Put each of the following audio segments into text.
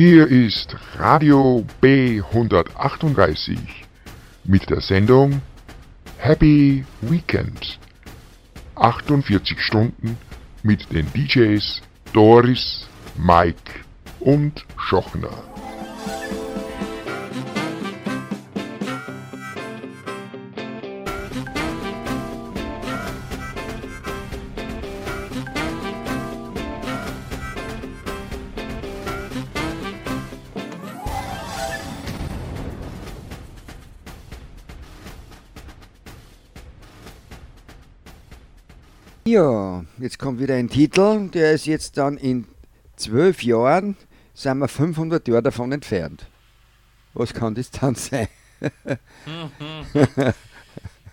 Hier ist Radio B138 mit der Sendung Happy Weekend. 48 Stunden mit den DJs Doris, Mike und Schochner. Ja, jetzt kommt wieder ein Titel, der ist jetzt dann in zwölf Jahren, sind wir 500 Jahre davon entfernt. Was kann das dann sein?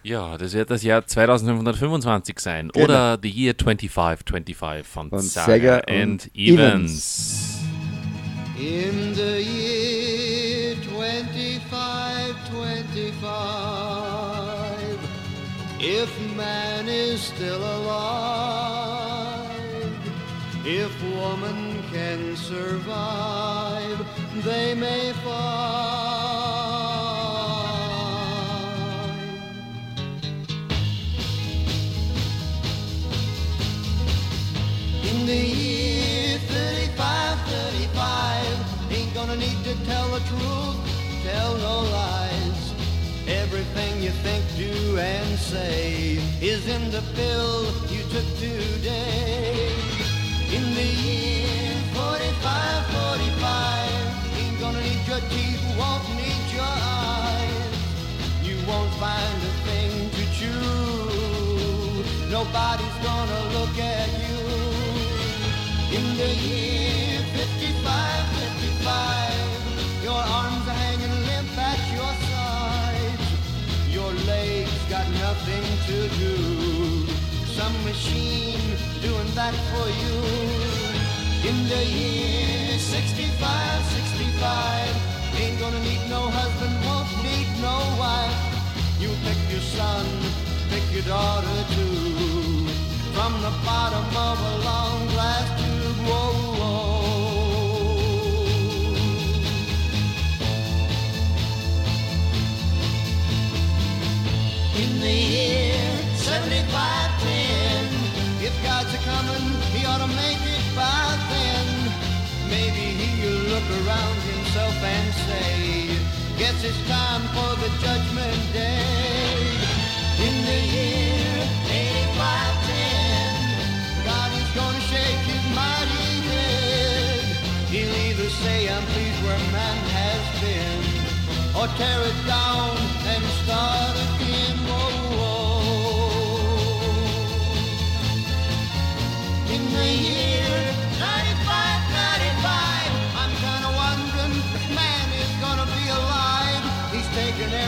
Ja, das wird das Jahr 2525 sein. Genau. Oder The Year 2525 von, Von Saga, Saga and und Evans. In the year if man is still alive, if woman can survive, they may find. In the year 35, 35, ain't gonna need to tell the truth, you think, do, and say is in the pill you took today. In the year 45, 45, ain't gonna need your teeth, won't need your eyes. You won't find a thing to chew. Nobody's gonna look at you. In the year 55, 55, your arms got nothing to do. Some machine doing that for you. In the year 65, 65, ain't gonna need no husband, won't need no wife. You pick your son, pick your daughter too. From the bottom of a long glass tube, whoa, whoa. In the year 7510, if God's a coming, he ought to make it by then. Maybe he'll look around himself and say, Guess it's time for the judgment day. In the year 8510, God is gonna shake his mighty head. He'll either say, I'm pleased where man has been, or tear it down and start again.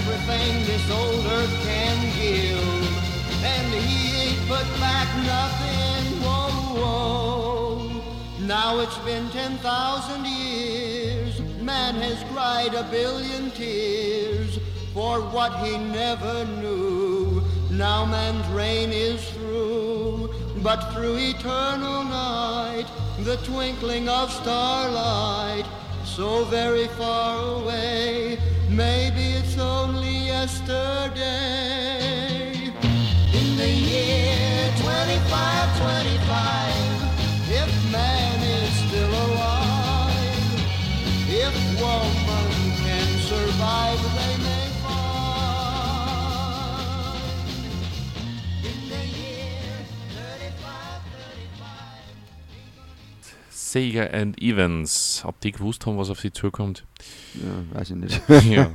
Everything this old earth can give, and he ain't put back nothing. Whoa, whoa. Now it's been 10,000 years. Man has cried a billion tears for what he never knew. Now man's reign is through, but through eternal night, the twinkling of starlight, so very far away, maybe it's only yesterday. In the year 2525, if man is still alive, if woman can survive, Sega and Evans. Ob die gewusst haben, was auf sie zukommt? Ja, weiß ich nicht. ja.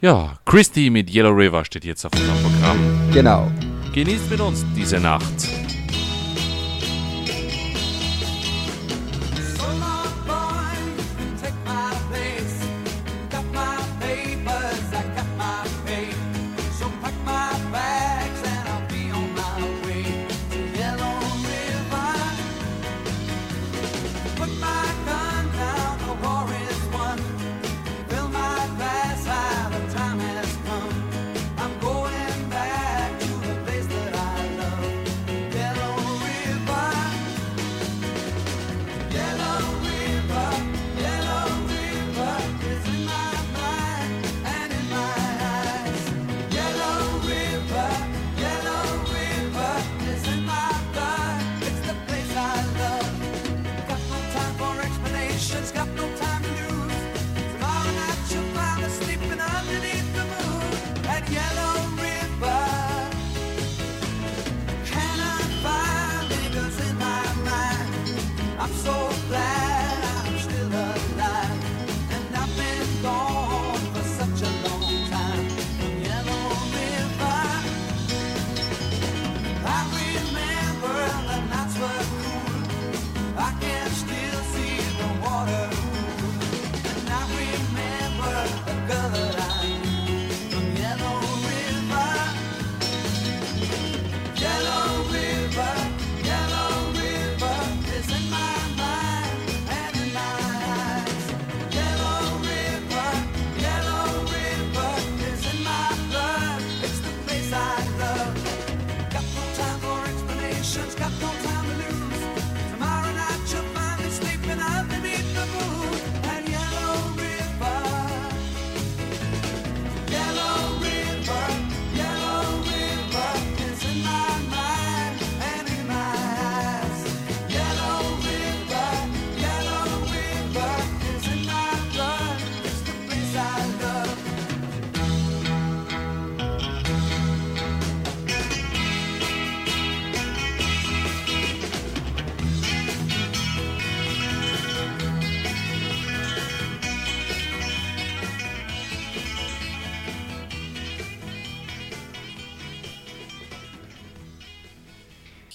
Ja, Christy mit Yellow River steht jetzt auf unserem Programm. genau. Genießt mit uns diese Nacht.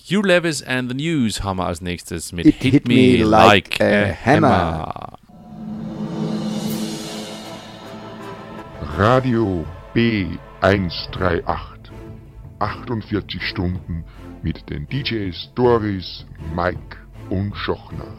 Hugh Levis and the News haben wir als nächstes mit It Hit, hit me, Like, like a, a hammer. hammer. Radio B138. 48 Stunden mit den DJs Doris, Mike und Schochner.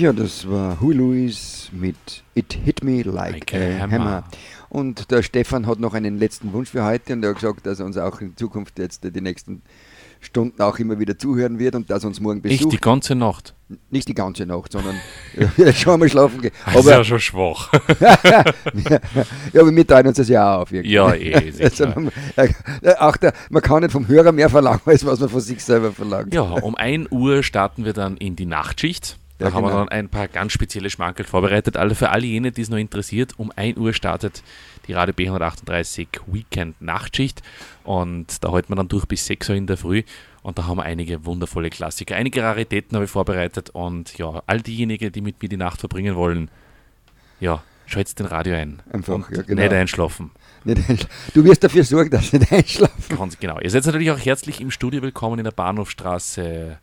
Ja, das war Huey Lewis mit It Hit Me Like, Like a Hammer. Hammer. Und der Stefan hat noch einen letzten Wunsch für heute und er hat gesagt, dass er uns auch in Zukunft jetzt die nächsten Stunden auch immer wieder zuhören wird und dass er uns morgen Echt die besucht. ganze Nacht. Nicht die ganze Nacht, sondern er wird schon einmal schlafen gehen. Das ist Aber, ja schon schwach. ja, aber wir teilen uns das ja auch auf. irgendwie. Ja, eh, ist eh Also, auch der, man kann nicht vom Hörer mehr verlangen, als was man von sich selber verlangt. Ja, um 1 Uhr starten wir dann in die Nachtschicht. Da Ja, haben wir genau. dann ein paar ganz spezielle Schmankerl vorbereitet. Alle für alle jene, die es noch interessiert. Um 1 Uhr startet die Radio B138 Weekend Nachtschicht. Und da halten wir dann durch bis 6 Uhr in der Früh. Und da haben wir einige wundervolle Klassiker. Einige Raritäten habe ich vorbereitet. Und ja, all diejenigen, die mit mir die Nacht verbringen wollen, ja, schaltet den Radio ein. Einfach, und ja, genau. nicht einschlafen. Du wirst dafür sorgen, dass sie nicht einschlafen. Ganz genau. Ihr seid natürlich auch herzlich im Studio willkommen in der Bahnhofstraße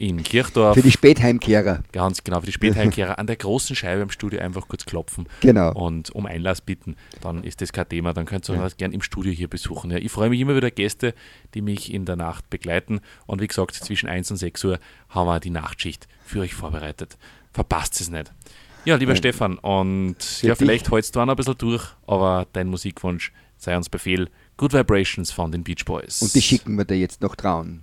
in Kirchdorf. Für die Spätheimkehrer. Ganz genau, für die Spätheimkehrer an der großen Scheibe im Studio einfach kurz klopfen Genau. und um Einlass bitten. Dann ist das kein Thema, dann könnt ihr uns gern im Studio hier besuchen. Ja, ich freue mich immer wieder Gäste, die mich in der Nacht begleiten. Und wie gesagt, zwischen 1 und 6 Uhr haben wir die Nachtschicht für euch vorbereitet. Verpasst es nicht. Ja, lieber Stefan, und ja, dich. vielleicht holst du auch noch ein bisschen durch, aber dein Musikwunsch sei uns Befehl. Good Vibrations von den Beach Boys. Und die schicken wir dir jetzt noch trauen.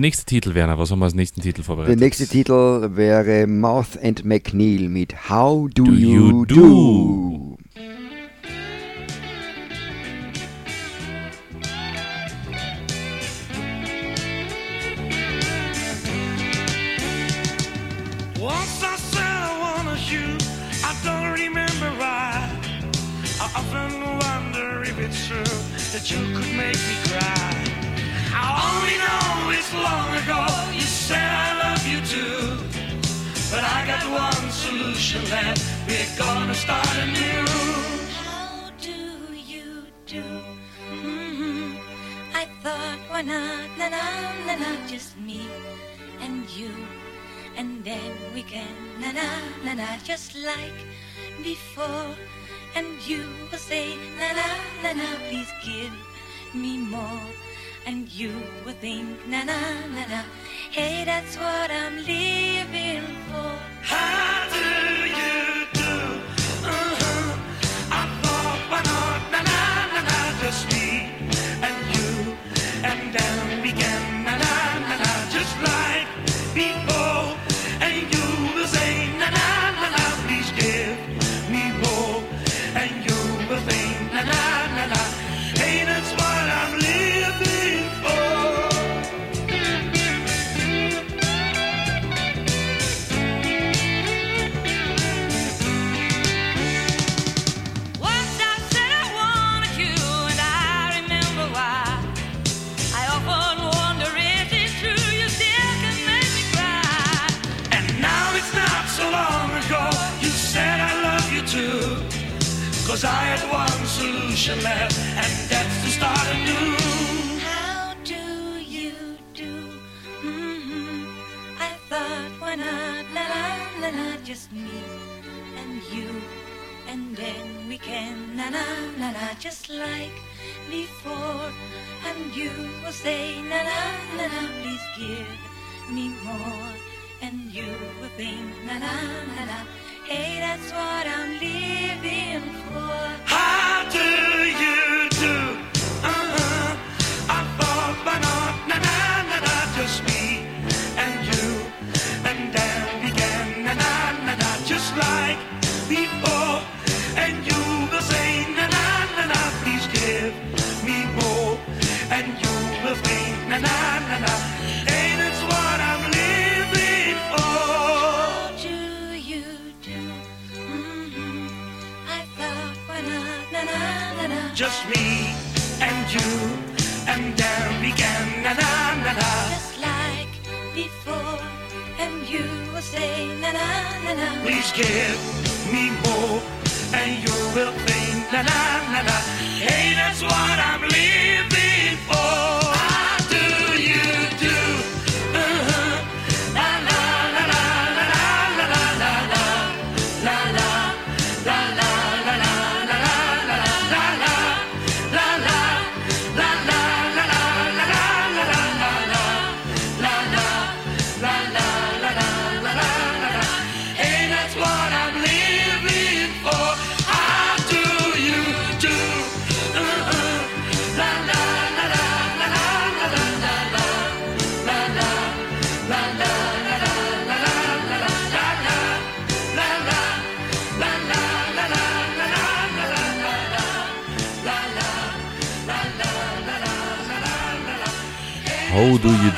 Der nächste Titel, Werner, was haben wir als nächsten Titel vorbereitet? Der nächste Titel wäre Mouth and McNeil mit How Do, do You, do? do?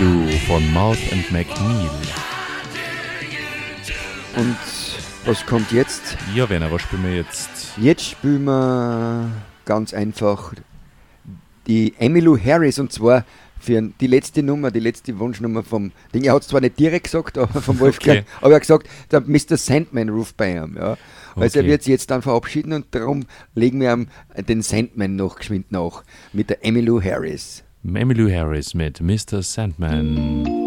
Do von Mouth and McNeil. Und was kommt jetzt? Ja, Werner, was spielen wir jetzt? Jetzt spielen wir ganz einfach die Emmylou Harris und zwar für die letzte Nummer, die letzte Wunschnummer vom Ding. Er hat es zwar nicht direkt gesagt, aber vom Wolfgang, okay. aber er hat gesagt, der Mr. Sandman ruft bei ihm. Ja. Also okay. er wird sich jetzt dann verabschieden und darum legen wir ihm den Sandman noch geschwind nach mit der Emmylou Harris. Emmylou Harris mit Mr. Sandman.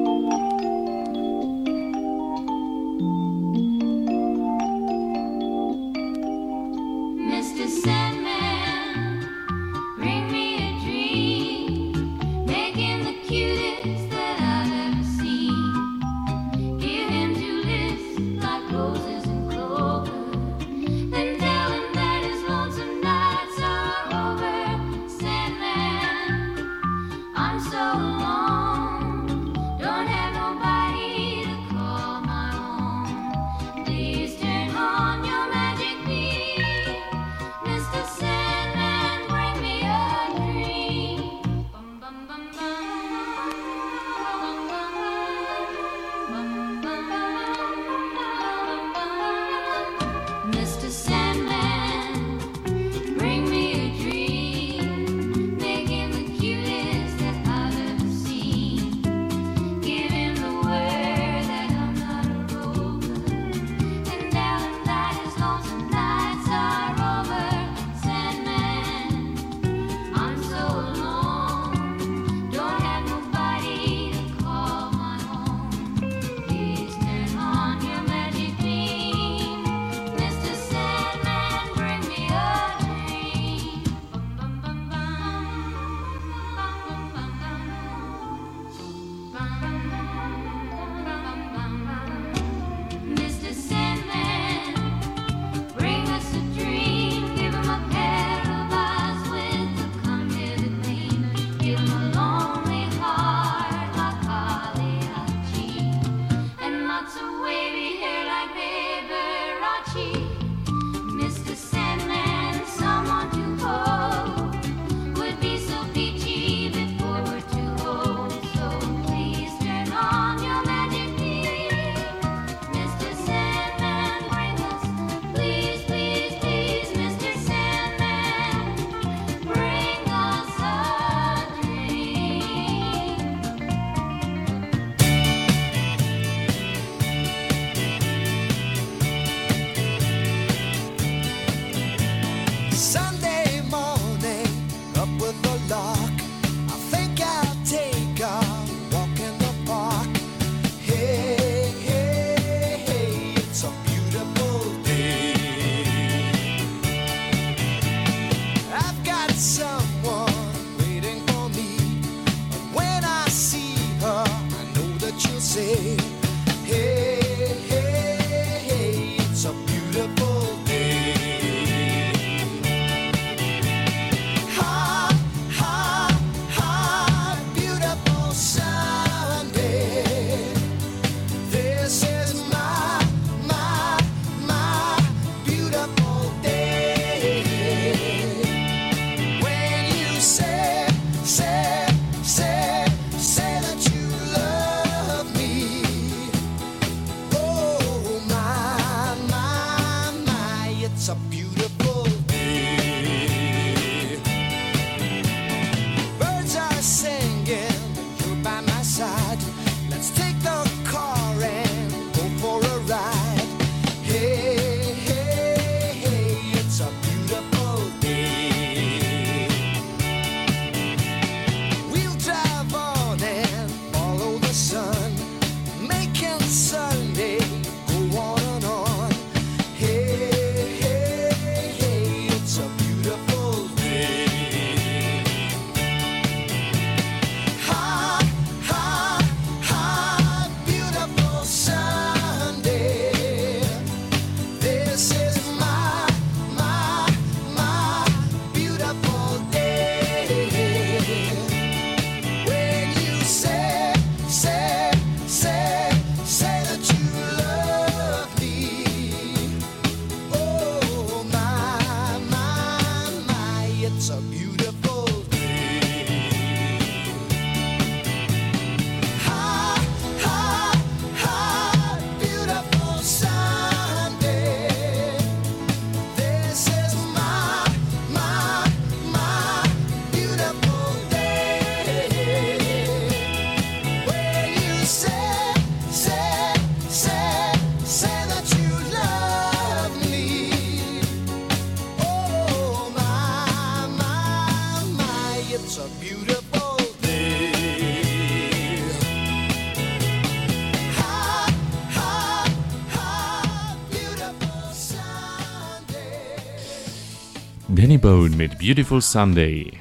Beautiful Sunday.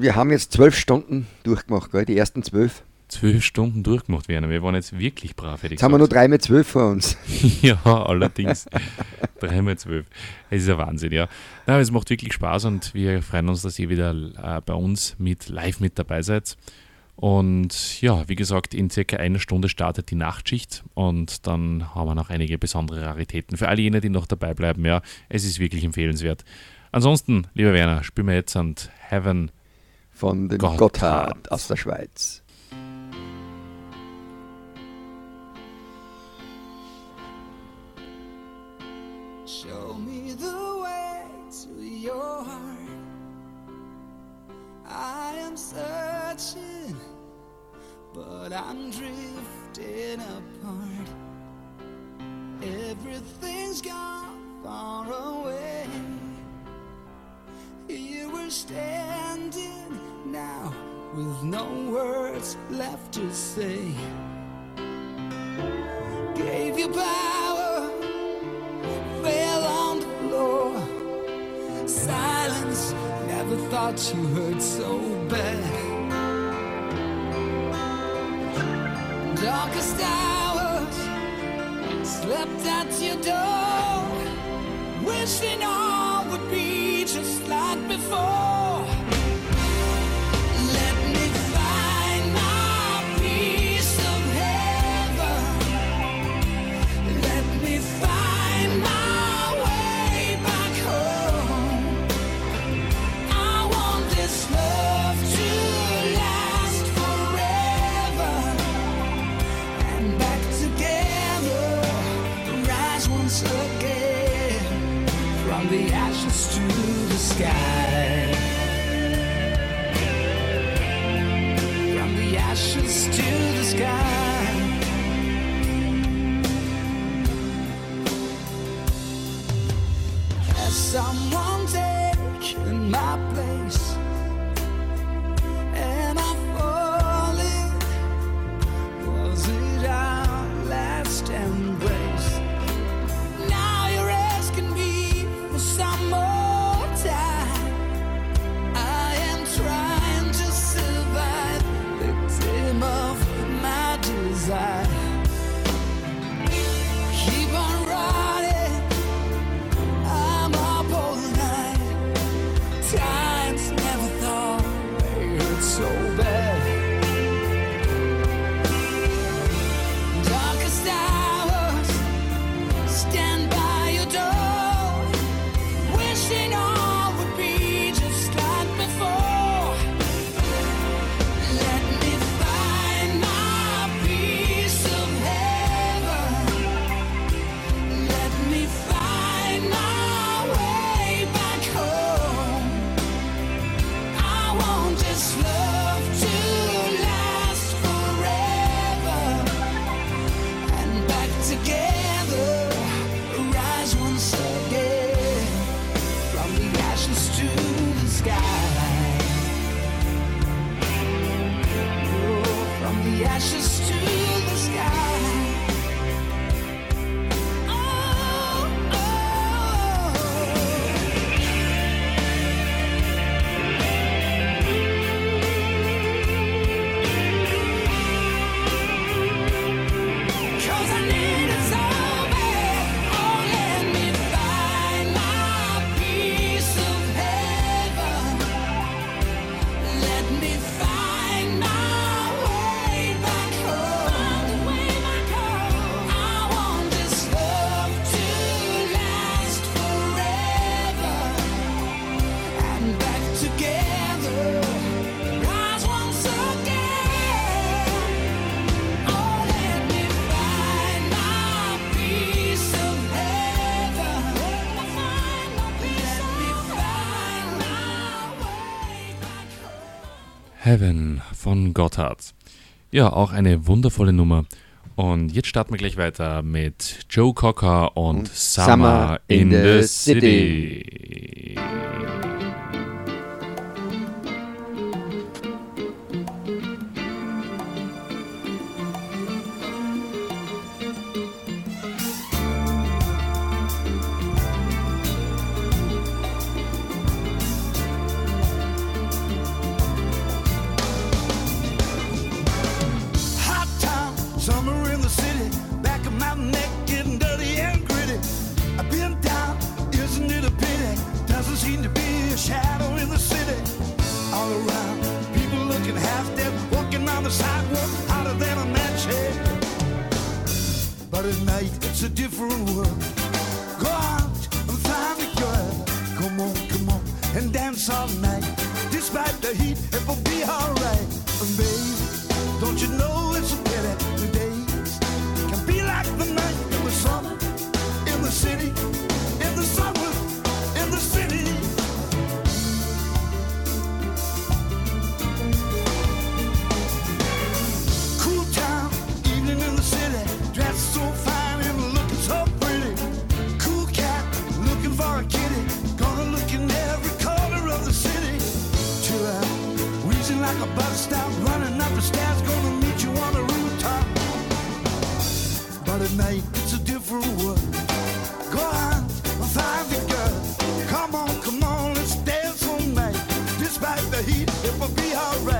Wir haben jetzt zwölf Stunden durchgemacht, gell? die ersten zwölf. Zwölf Stunden durchgemacht werden. Wir waren jetzt wirklich brav, hätte ich Jetzt haben wir nur gesagt. drei mit zwölf vor uns. ja, allerdings. Dreimal zwölf. Es ist ein Wahnsinn, ja. Na, aber es macht wirklich Spaß und wir freuen uns, dass ihr wieder äh, bei uns mit live mit dabei seid. Und ja, wie gesagt, in circa einer Stunde startet die Nachtschicht und dann haben wir noch einige besondere Raritäten. Für alle jene, die noch dabei bleiben, ja, es ist wirklich empfehlenswert. Ansonsten, lieber Werner, spielen wir jetzt an Heaven. Von den Gotthard. Gotthard aus der Schweiz. Show me the way to your heart. I am searching, but I'm drifting apart. Left to say. Gave you power fell on the floor. Silence, never thought you hurt so bad. Darkest hours, slept at your door. Heaven von Gotthard. Ja, auch eine wundervolle Nummer. Und jetzt starten wir gleich weiter mit Joe Cocker und, Und Summer, in, in the, the City. Let it's a different world. Go out and find a girl. Come on, come on, and dance all night. Despite the heat, it will be alright. And baby, don't you know it's a pity the days can be like the night in the summer, in the city, like bus stop, running up the stairs, gonna meet you on the rooftop. But at night it's a different world. Go on, find the girl. Come on, come on, let's dance all night. Despite the heat, it will be alright.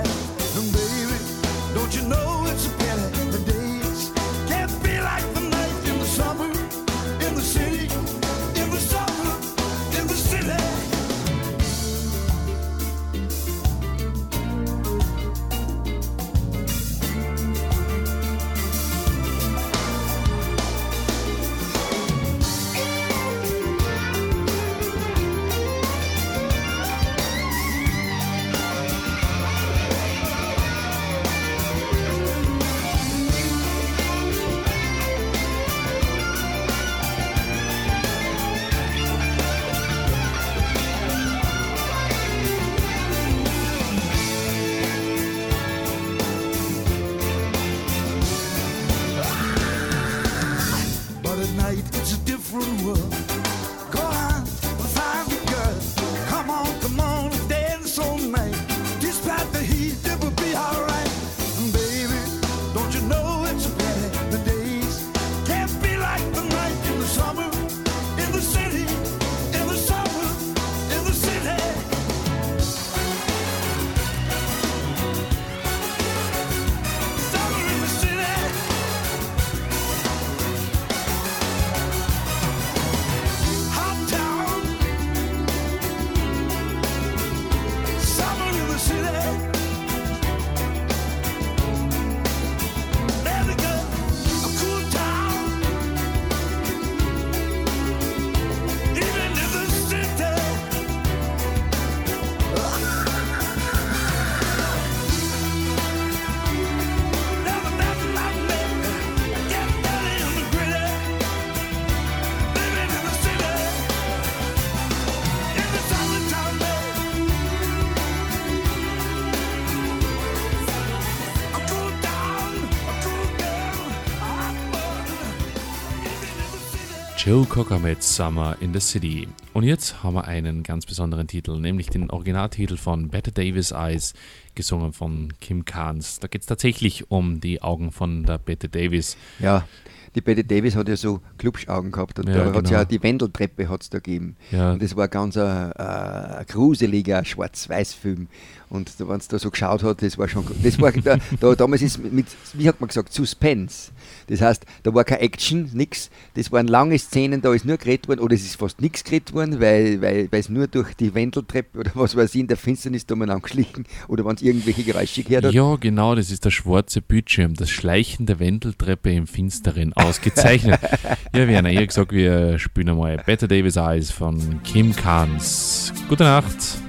Joe Cocker mit Summer in the City. Und jetzt haben wir einen ganz besonderen Titel, nämlich den Originaltitel von Better Davis Eyes, gesungen von Kim Carnes. Da geht es tatsächlich um die Augen von der Bette Davis. Ja, die Betty Davis hat ja so Klubschaugen gehabt und Ja, da hat es genau. ja die Wendeltreppe hat's da gegeben. Ja. Und das war ganz ein, äh, ein gruseliger Schwarz-Weiß-Film. Und da, wenn es da so geschaut hat, das war schon, das war da, da damals ist mit, wie hat man gesagt, Suspense. Das heißt, da war keine Action, nix. Das waren lange Szenen, da ist nur geredet worden, oder es ist fast nichts geredet worden, weil, weil, weil es nur durch die Wendeltreppe oder was weiß ich in der Finsternis da mal angeschlichen oder wenn es irgendwelche Geräusche gehört hat. Ja, genau, das ist der schwarze Bildschirm, das Schleichen der Wendeltreppe im Finsteren, ausgezeichnet. ja, Werner, ihr habt gesagt, wir spielen einmal Better Davis Eyes von Kim Carnes. Gute Nacht.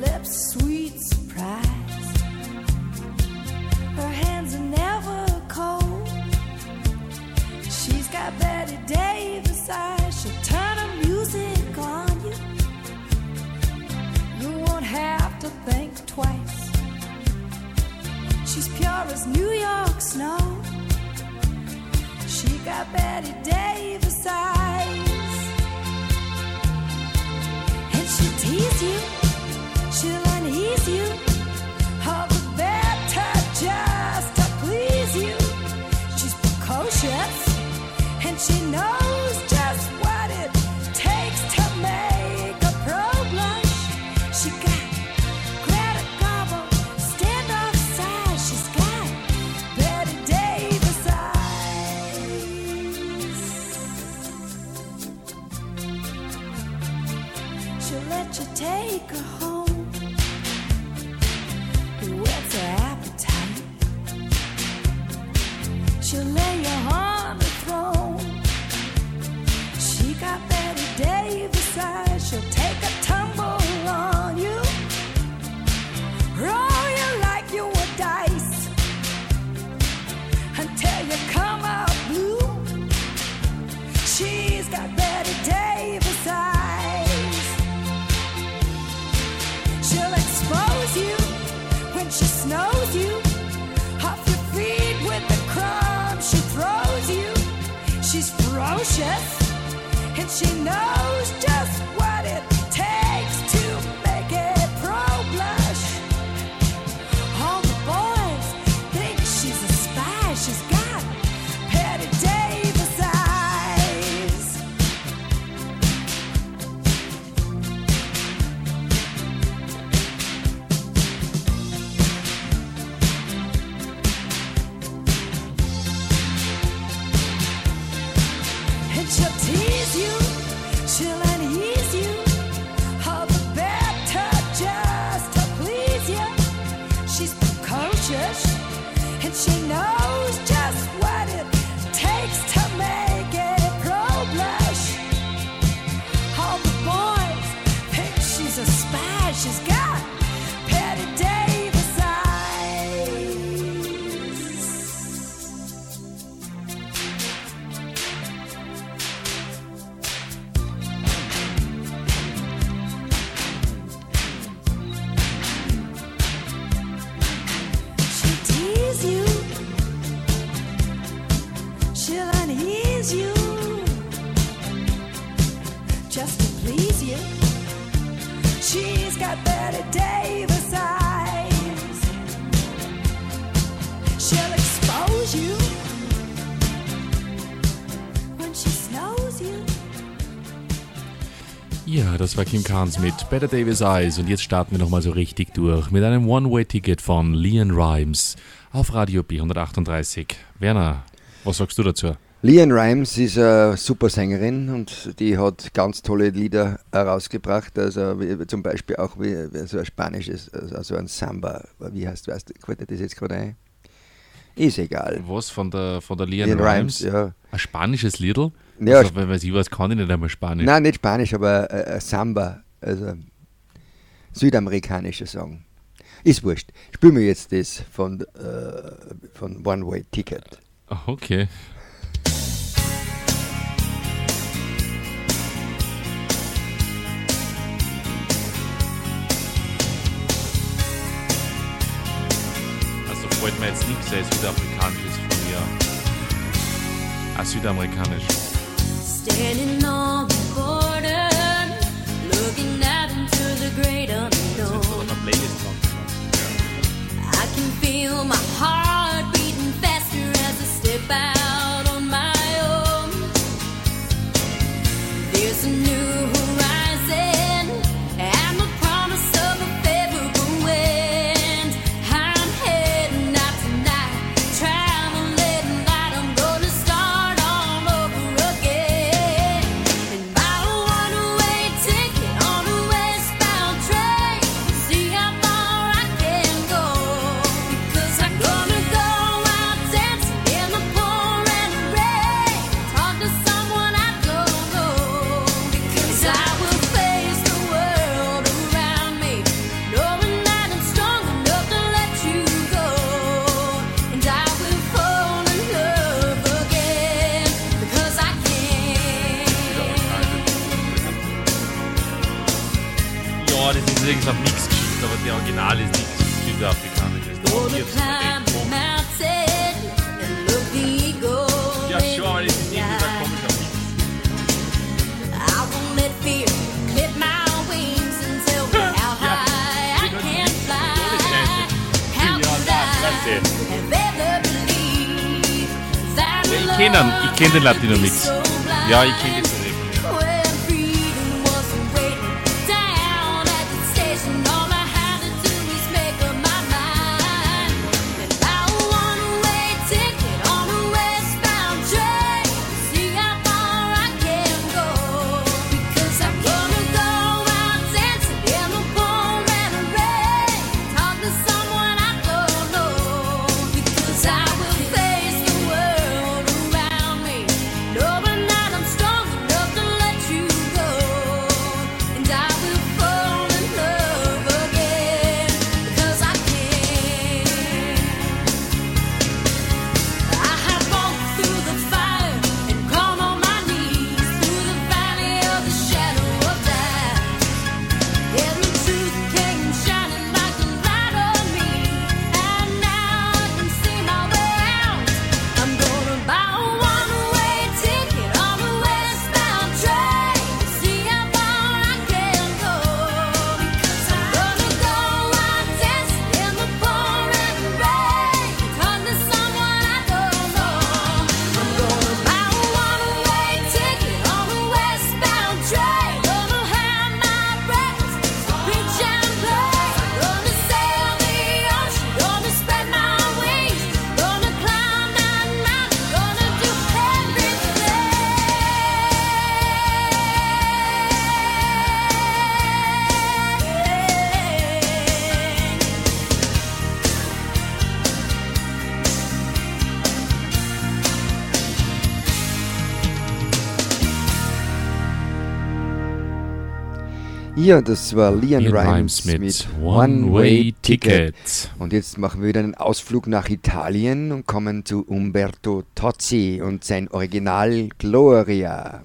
Lips sweet surprise. Her hands are never cold. She's got Betty Davis eyes. She'll turn her music on you. You won't have to think twice. She's pure as New York snow. She got Betty Davis eyes. Kim Kahns mit Better Davis Eyes. Und jetzt starten wir nochmal so richtig durch mit einem One-Way-Ticket von Leon Rimes auf Radio B138. Werner, was sagst du dazu? Leon Rimes ist eine super Sängerin und die hat ganz tolle Lieder herausgebracht. Also wie, zum Beispiel auch wie, so ein spanisches, also ein Samba. Wie heißt das? fällt dir das jetzt gerade ein? Ist egal. Was von der, von der Leon, Leon Rimes? Rimes ja. Ein spanisches Liedl? Ja, also, weil, weil ich weiß, kann ich nicht einmal Spanisch. Nein, nicht Spanisch, aber äh, äh Samba, also südamerikanischer Song. Ist wurscht. Spielen mir jetzt das von, äh, von One Way Ticket. Ah, okay. Also wollte mir jetzt nicht sehr südamerikanisch ist von mir. Ah, südamerikanisch. standing on the border, looking out into the great unknown. I can feel my heart beating faster as I step out on my own. There's a new gesehen. Ich kenne den, ich kenne den Latino-Mix. Ja, ich kenne den. Ja, das war Leon Rimes mit, mit One-Way-Ticket. Und jetzt machen wir wieder einen Ausflug nach Italien und kommen zu Umberto Tozzi und sein Original Gloria.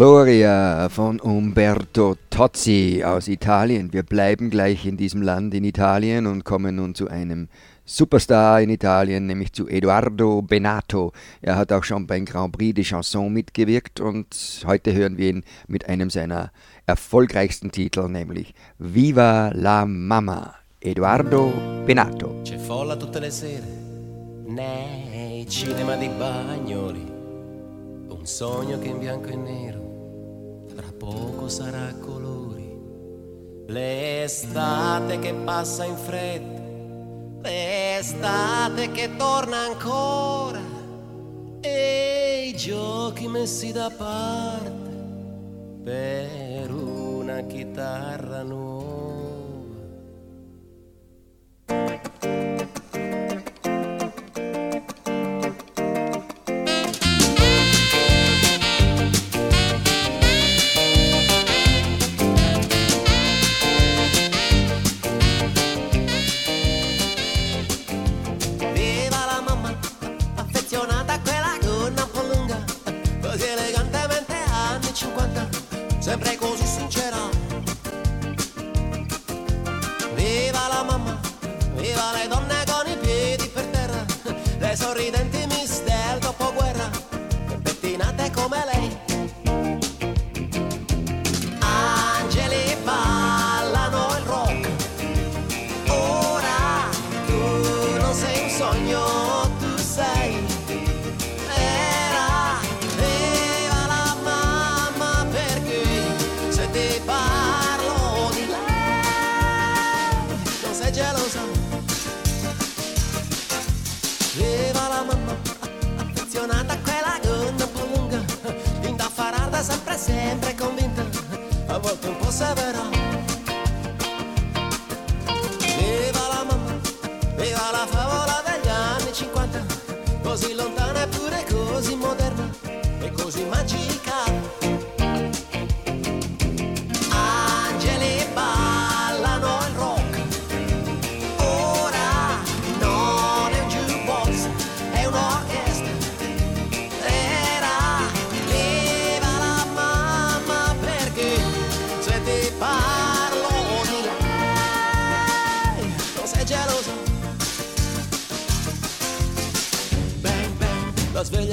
Gloria von Umberto Tozzi aus Italien. Wir bleiben gleich in diesem Land in Italien und kommen nun zu einem Superstar in Italien, nämlich zu Eduardo Benato. Er hat auch schon beim Grand Prix de Chanson mitgewirkt und heute hören wir ihn mit einem seiner erfolgreichsten Titel, nämlich Viva la Mama, Eduardo Benato. C'è folla tutte le sere nei cinema di Bagnoli, un sogno che in bianco e nero poco sarà colori. L'estate che passa in fretta, l'estate che torna ancora e i giochi messi da parte per una chitarra nuova.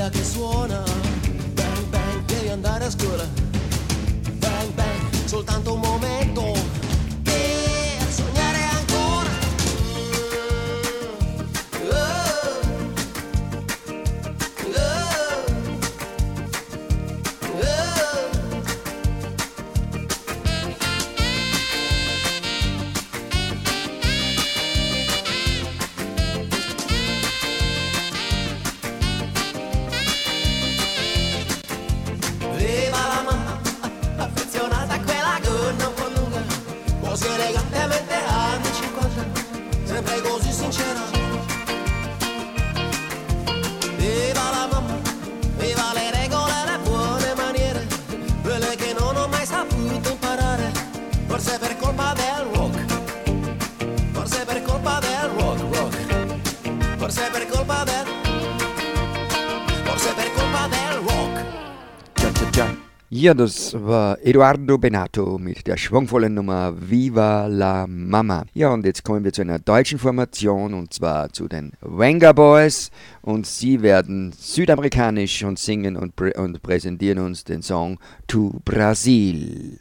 che suona. Bang bang devi andare a scuola. Ja, das war Eduardo Benato mit der schwungvollen Nummer Viva la Mama. Ja, und jetzt kommen wir zu einer deutschen Formation und zwar zu den Wenger Boys. Und sie werden südamerikanisch und singen und, prä und präsentieren uns den Song To Brasil.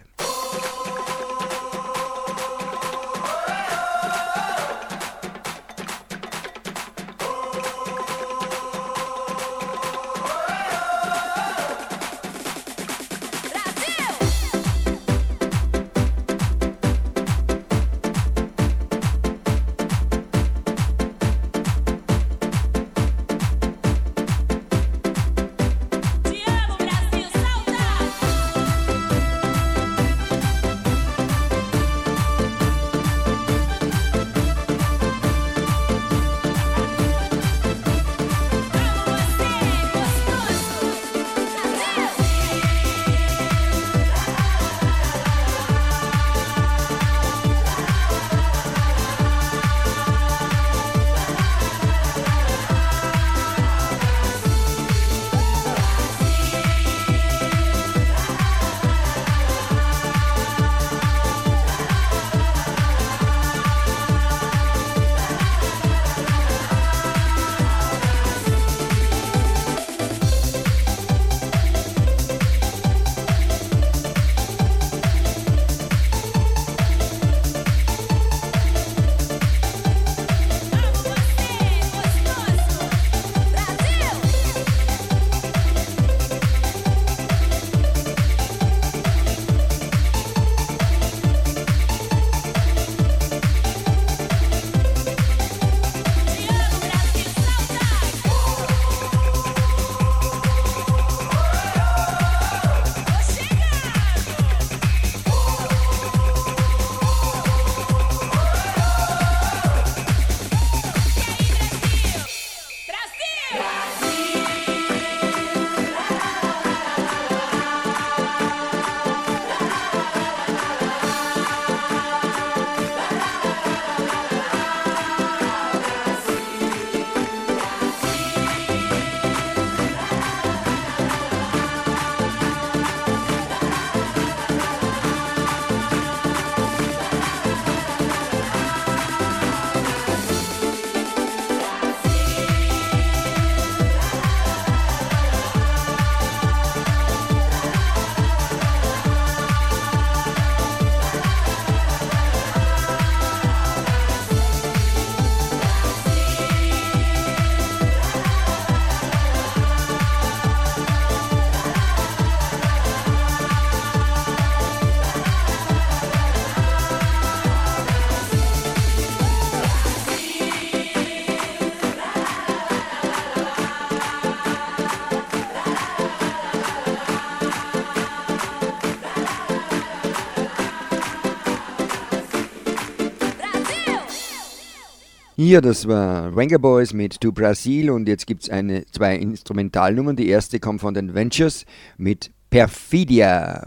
Ja, das war Ranga Boys mit To Brasil und jetzt gibt es zwei Instrumentalnummern. Die erste kommt von den Ventures mit Perfidia.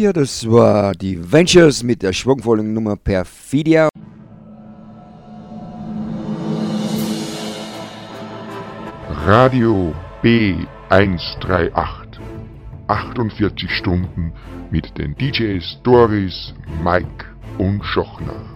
Ja, das war die Ventures mit der schwungvollen Nummer Perfidia. Radio B138. 48 Stunden mit den DJs Doris, Mike und Schochner.